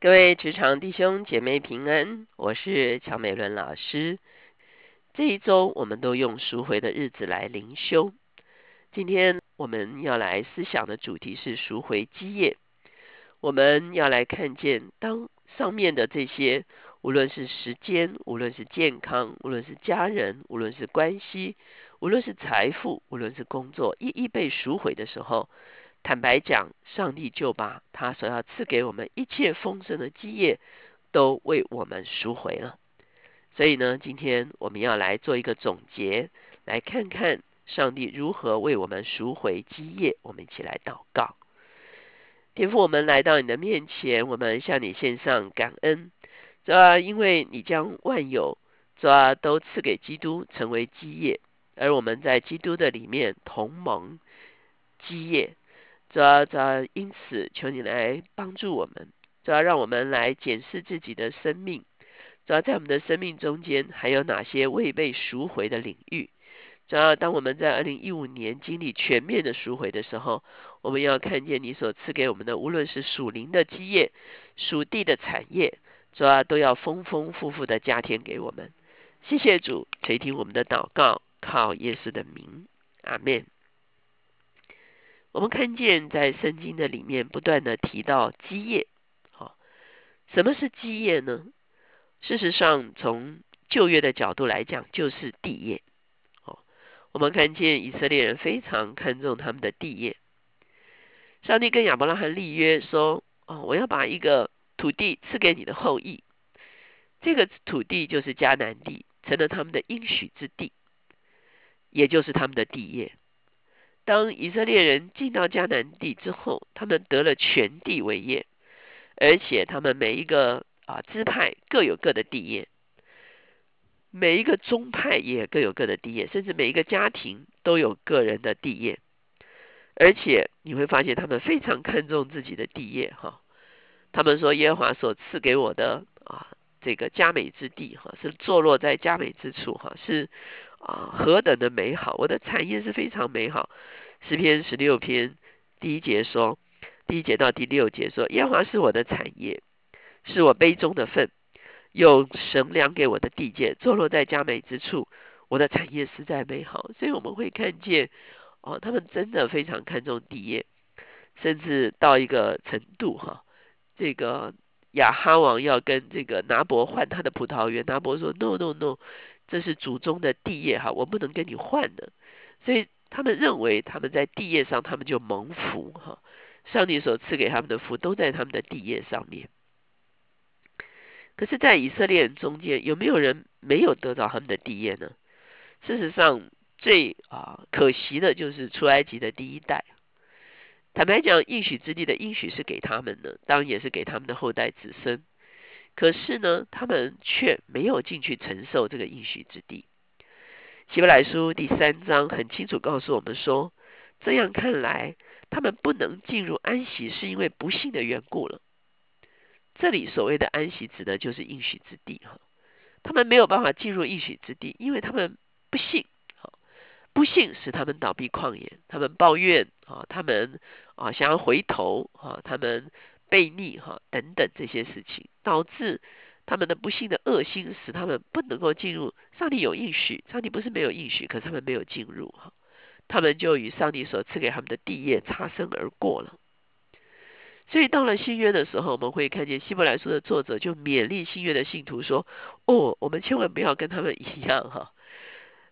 各位职场弟兄姐妹平安，我是乔美伦老师。这一周我们都用赎回的日子来灵修。今天我们要来思想的主题是赎回基业。我们要来看见，当上面的这些，无论是时间，无论是健康，无论是家人，无论是关系，无论是财富，无论是工作，一一被赎回的时候。坦白讲，上帝就把他所要赐给我们一切丰盛的基业，都为我们赎回了。所以呢，今天我们要来做一个总结，来看看上帝如何为我们赎回基业。我们一起来祷告，天父，我们来到你的面前，我们向你献上感恩，主啊，因为你将万有主啊都赐给基督成为基业，而我们在基督的里面同盟基业。主要，主要，因此，求你来帮助我们，主要让我们来检视自己的生命，主要在我们的生命中间还有哪些未被赎回的领域。主要当我们在二零一五年经历全面的赎回的时候，我们要看见你所赐给我们的，无论是属灵的基业、属地的产业，主要都要丰丰富富的加添给我们。谢谢主垂听我们的祷告，靠耶稣的名，阿门。我们看见在圣经的里面不断的提到基业，好，什么是基业呢？事实上，从旧约的角度来讲，就是地业。哦，我们看见以色列人非常看重他们的地业。上帝跟亚伯拉罕立约说：“哦，我要把一个土地赐给你的后裔，这个土地就是迦南地，成了他们的应许之地，也就是他们的地业。”当以色列人进到迦南地之后，他们得了全地为业，而且他们每一个啊支派各有各的地业，每一个宗派也各有各的地业，甚至每一个家庭都有个人的地业，而且你会发现他们非常看重自己的地业哈。他们说耶和华所赐给我的啊这个佳美之地哈，是坐落在佳美之处哈，是啊何等的美好，我的产业是非常美好。诗篇十六篇第一节说，第一节到第六节说，耶和华是我的产业，是我杯中的份，有神粮给我的地界，坐落在佳美之处，我的产业实在美好。所以我们会看见，哦，他们真的非常看重地业，甚至到一个程度哈，这个亚哈王要跟这个拿伯换他的葡萄园，拿伯说，no no no，这是祖宗的地业哈，我不能跟你换的，所以。他们认为他们在地业上，他们就蒙福哈。上帝所赐给他们的福都在他们的地业上面。可是，在以色列人中间，有没有人没有得到他们的地业呢？事实上，最啊可惜的就是出埃及的第一代。坦白讲，应许之地的应许是给他们的，当然也是给他们的后代子孙。可是呢，他们却没有进去承受这个应许之地。希伯来书第三章很清楚告诉我们说，这样看来，他们不能进入安息，是因为不幸的缘故了。这里所谓的安息，指的就是应许之地哈。他们没有办法进入应许之地，因为他们不信，不信使他们倒闭旷野，他们抱怨啊，他们啊想要回头啊，他们悖逆哈等等这些事情，导致。他们的不幸的恶心使他们不能够进入上帝有应许，上帝不是没有应许，可是他们没有进入哈，他们就与上帝所赐给他们的地业擦身而过了。所以到了新约的时候，我们会看见希伯来书的作者就勉励新约的信徒说：“哦，我们千万不要跟他们一样哈。”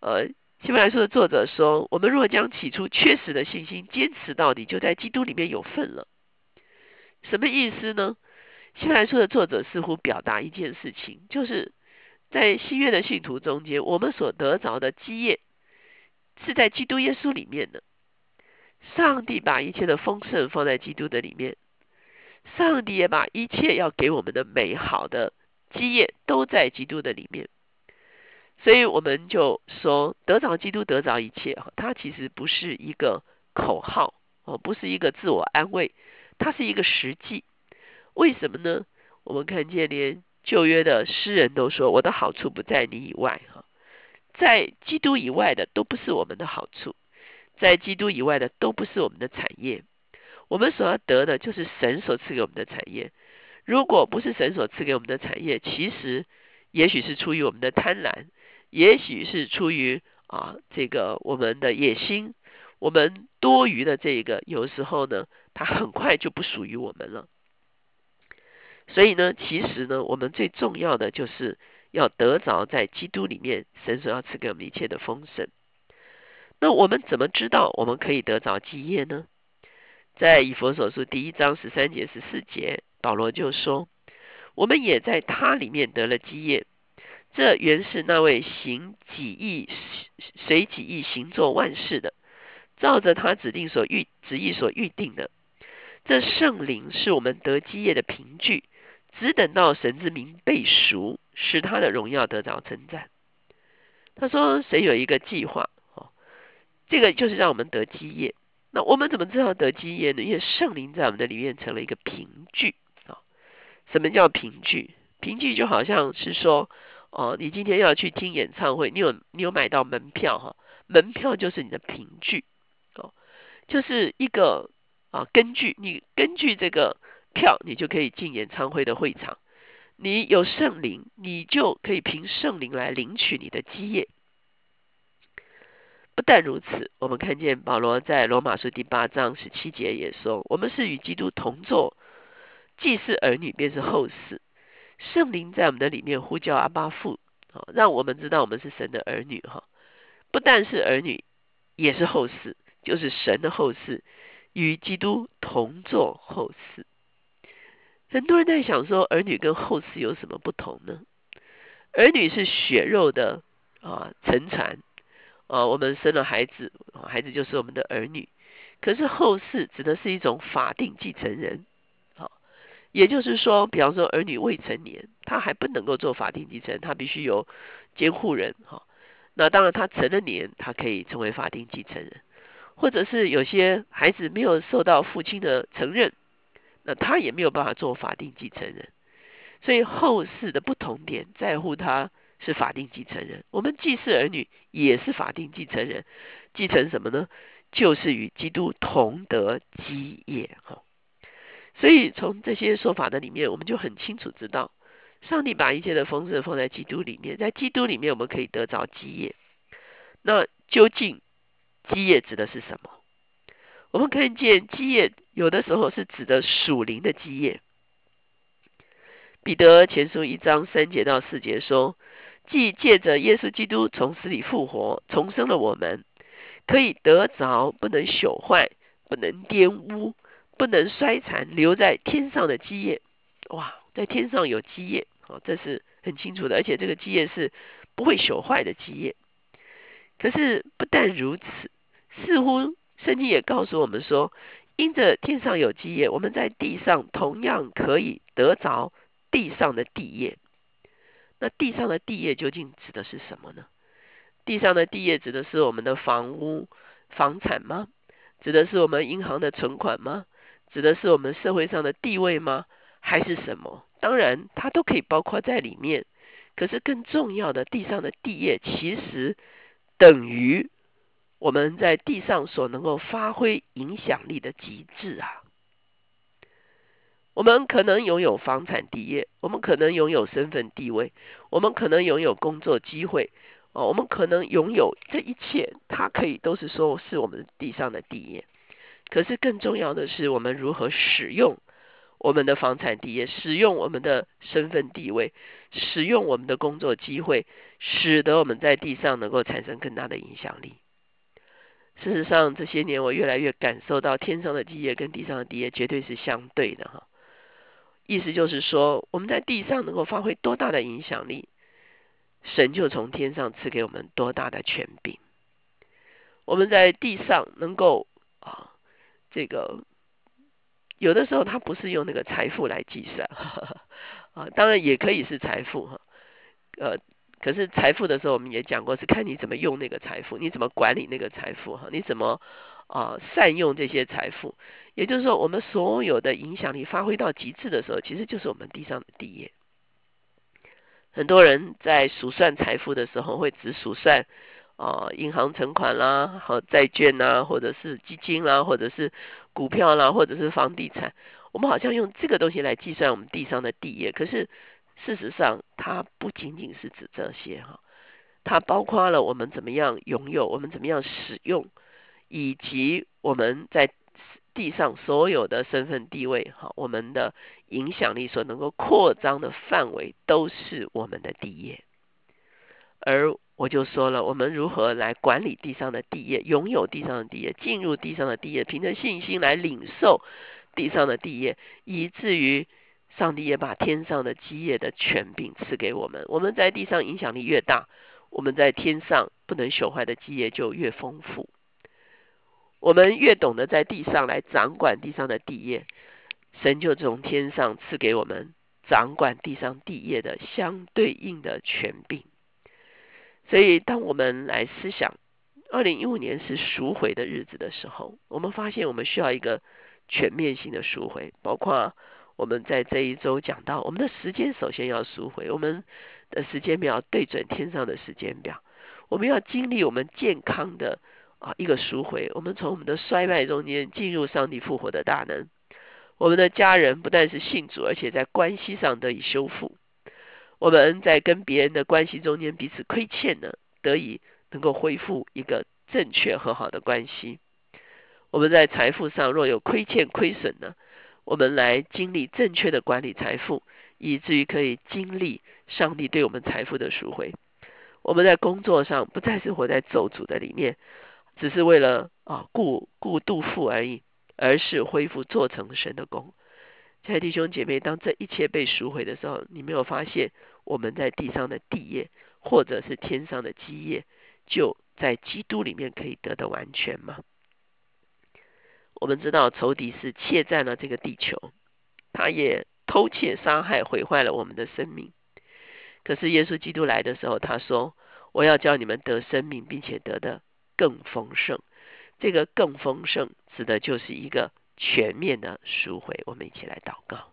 呃，希伯来书的作者说：“我们若将起初缺失的信心坚持到底，就在基督里面有份了。”什么意思呢？新来书的作者似乎表达一件事情，就是在新约的信徒中间，我们所得着的基业是在基督耶稣里面的。上帝把一切的丰盛放在基督的里面，上帝也把一切要给我们的美好的基业都在基督的里面。所以我们就说，得着基督，得着一切。它其实不是一个口号，哦，不是一个自我安慰，它是一个实际。为什么呢？我们看见连旧约的诗人都说：“我的好处不在你以外，哈，在基督以外的都不是我们的好处，在基督以外的都不是我们的产业。我们所要得的就是神所赐给我们的产业。如果不是神所赐给我们的产业，其实也许是出于我们的贪婪，也许是出于啊这个我们的野心，我们多余的这个，有时候呢，它很快就不属于我们了。所以呢，其实呢，我们最重要的就是要得着在基督里面神所要赐给我们一切的丰盛。那我们怎么知道我们可以得着基业呢？在以佛所书第一章十三节十四节，保罗就说：“我们也在他里面得了基业。这原是那位行己意、随己意行作万事的，照着他指定所预旨意所预定的。这圣灵是我们得基业的凭据。”只等到神之名被赎，使他的荣耀得着称赞。他说：“谁有一个计划？哦，这个就是让我们得基业。那我们怎么知道得基业呢？因为圣灵在我们的里面成了一个凭据啊。什么叫凭据？凭据就好像是说，哦，你今天要去听演唱会，你有你有买到门票哈？门票就是你的凭据哦，就是一个啊，根据你根据这个。”票，你就可以进演唱会的会场。你有圣灵，你就可以凭圣灵来领取你的基业。不但如此，我们看见保罗在罗马书第八章十七节也说：“我们是与基督同坐，既是儿女，便是后世。圣灵在我们的里面呼叫阿巴父，啊，让我们知道我们是神的儿女。哈，不但是儿女，也是后世，就是神的后世，与基督同坐后世。”很多人在想说，儿女跟后世有什么不同呢？儿女是血肉的啊，成传啊，我们生了孩子，孩子就是我们的儿女。可是后世指的是一种法定继承人，好，也就是说，比方说儿女未成年，他还不能够做法定继承，他必须有监护人哈。那当然，他成了年，他可以成为法定继承人，或者是有些孩子没有受到父亲的承认。那他也没有办法做法定继承人，所以后世的不同点在乎他是法定继承人。我们既是儿女也是法定继承人，继承什么呢？就是与基督同得基业哈。所以从这些说法的里面，我们就很清楚知道，上帝把一切的丰盛放在基督里面，在基督里面我们可以得着基业。那究竟基业指的是什么？我们看见基业有的时候是指的属灵的基业。彼得前书一章三节到四节说：“既借着耶稣基督从死里复活，重生了我们，可以得着不能朽坏、不能玷污、不能衰残、留在天上的基业。”哇，在天上有基业，哦，这是很清楚的，而且这个基业是不会朽坏的基业。可是不但如此，似乎。圣经也告诉我们说，因着天上有基业，我们在地上同样可以得着地上的地业。那地上的地业究竟指的是什么呢？地上的地业指的是我们的房屋、房产吗？指的是我们银行的存款吗？指的是我们社会上的地位吗？还是什么？当然，它都可以包括在里面。可是更重要的，地上的地业其实等于。我们在地上所能够发挥影响力的极致啊！我们可能拥有房产地业，我们可能拥有身份地位，我们可能拥有工作机会，哦，我们可能拥有这一切，它可以都是说是我们地上的地业。可是更重要的是，我们如何使用我们的房产地业，使用我们的身份地位，使用我们的工作机会，使得我们在地上能够产生更大的影响力。事实上，这些年我越来越感受到，天上的地业跟地上的地业绝对是相对的哈。意思就是说，我们在地上能够发挥多大的影响力，神就从天上赐给我们多大的权柄。我们在地上能够啊，这个有的时候他不是用那个财富来计算 啊，当然也可以是财富哈，呃。可是财富的时候，我们也讲过，是看你怎么用那个财富，你怎么管理那个财富哈，你怎么啊善用这些财富。也就是说，我们所有的影响力发挥到极致的时候，其实就是我们地上的地业。很多人在数算财富的时候，会只数算啊银行存款啦、和债券啦，或者是基金啦，或者是股票啦，或者是房地产。我们好像用这个东西来计算我们地上的地业，可是事实上它不仅仅是指这些哈，它包括了我们怎么样拥有，我们怎么样使用，以及我们在地上所有的身份地位哈，我们的影响力所能够扩张的范围都是我们的地业，而。我就说了，我们如何来管理地上的地业，拥有地上的地业，进入地上的地业，凭着信心来领受地上的地业，以至于上帝也把天上的基业的权柄赐给我们。我们在地上影响力越大，我们在天上不能朽坏的基业就越丰富。我们越懂得在地上来掌管地上的地业，神就从天上赐给我们掌管地上地业的相对应的权柄。所以，当我们来思想二零一五年是赎回的日子的时候，我们发现我们需要一个全面性的赎回，包括我们在这一周讲到，我们的时间首先要赎回，我们的时间表对准天上的时间表，我们要经历我们健康的啊一个赎回，我们从我们的衰败中间进入上帝复活的大能，我们的家人不但是信主，而且在关系上得以修复。我们在跟别人的关系中间彼此亏欠呢，得以能够恢复一个正确和好的关系。我们在财富上若有亏欠亏损呢，我们来经历正确的管理财富，以至于可以经历上帝对我们财富的赎回。我们在工作上不再是活在咒诅的里面，只是为了啊顾顾度富而已，而是恢复做成神的功。亲爱的弟兄姐妹，当这一切被赎回的时候，你没有发现？我们在地上的地业，或者是天上的基业，就在基督里面可以得的完全吗？我们知道仇敌是窃占了这个地球，他也偷窃、杀害、毁坏了我们的生命。可是耶稣基督来的时候，他说：“我要叫你们得生命，并且得的更丰盛。”这个更丰盛，指的就是一个全面的赎回。我们一起来祷告，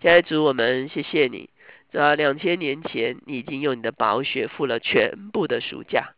家主，我们谢谢你。在两千年前，你已经用你的宝血付了全部的赎价。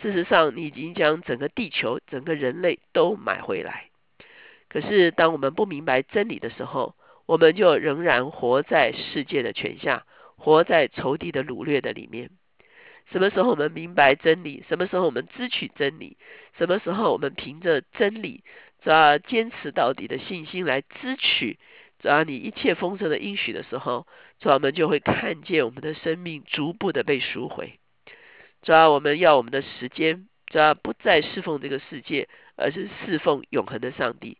事实上，你已经将整个地球、整个人类都买回来。可是，当我们不明白真理的时候，我们就仍然活在世界的权下，活在仇敌的掳掠的里面。什么时候我们明白真理？什么时候我们支取真理？什么时候我们凭着真理，这坚持到底的信心来支取？只要你一切丰盛的应许的时候，主我们就会看见我们的生命逐步的被赎回。主要我们要我们的时间，主要不再侍奉这个世界，而是侍奉永恒的上帝。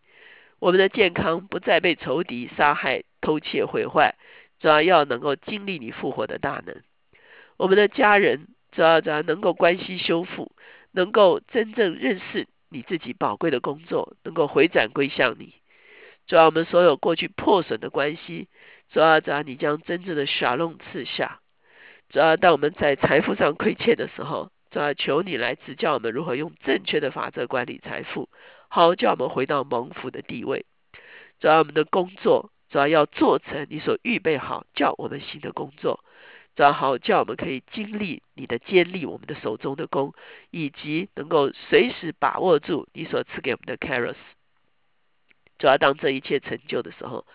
我们的健康不再被仇敌杀害、偷窃、毁坏，主要要能够经历你复活的大能。我们的家人，主要主要能够关系修复，能够真正认识你自己宝贵的工作，能够回转归向你。主要我们所有过去破损的关系，主要主要你将真正的沙龙赐下。主要当我们在财富上亏欠的时候，主要求你来指教我们如何用正确的法则管理财富，好叫我们回到蒙福的地位。主要我们的工作，主要要做成你所预备好叫我们新的工作，主要好叫我们可以经历你的坚立我们的手中的工，以及能够随时把握住你所赐给我们的 caros。主要当这一切成就的时候，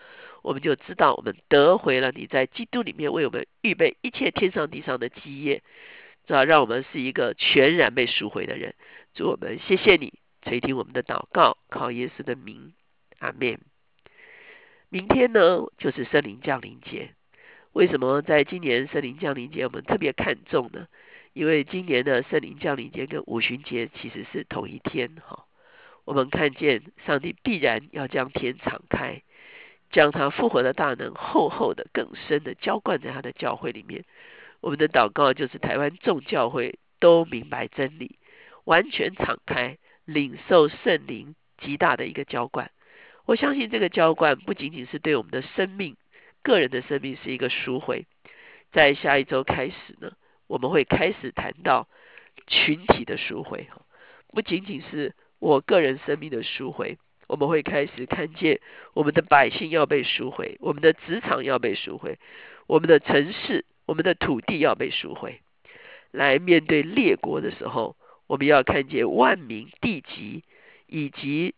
我们就知道我们得回了你在基督里面为我们预备一切天上地上的基业，主要让我们是一个全然被赎回的人。主我们谢谢你垂听我们的祷告，靠耶稣的名，阿门。明天呢就是圣灵降临节，为什么在今年圣灵降临节我们特别看重呢？因为今年的圣灵降临节跟五旬节其实是同一天哈。我们看见上帝必然要将天敞开，将他复活的大能厚厚的、更深的浇灌在他的教会里面。我们的祷告就是台湾众教会都明白真理，完全敞开，领受圣灵极大的一个浇灌。我相信这个浇灌不仅仅是对我们的生命、个人的生命是一个赎回。在下一周开始呢，我们会开始谈到群体的赎回，不仅仅是。我个人生命的赎回，我们会开始看见我们的百姓要被赎回，我们的职场要被赎回，我们的城市、我们的土地要被赎回。来面对列国的时候，我们要看见万民、地级以及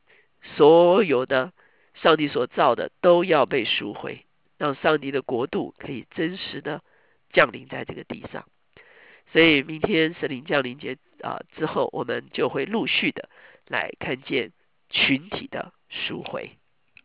所有的上帝所造的都要被赎回，让上帝的国度可以真实的降临在这个地上。所以明天神灵降临节啊之后，我们就会陆续的来看见群体的赎回。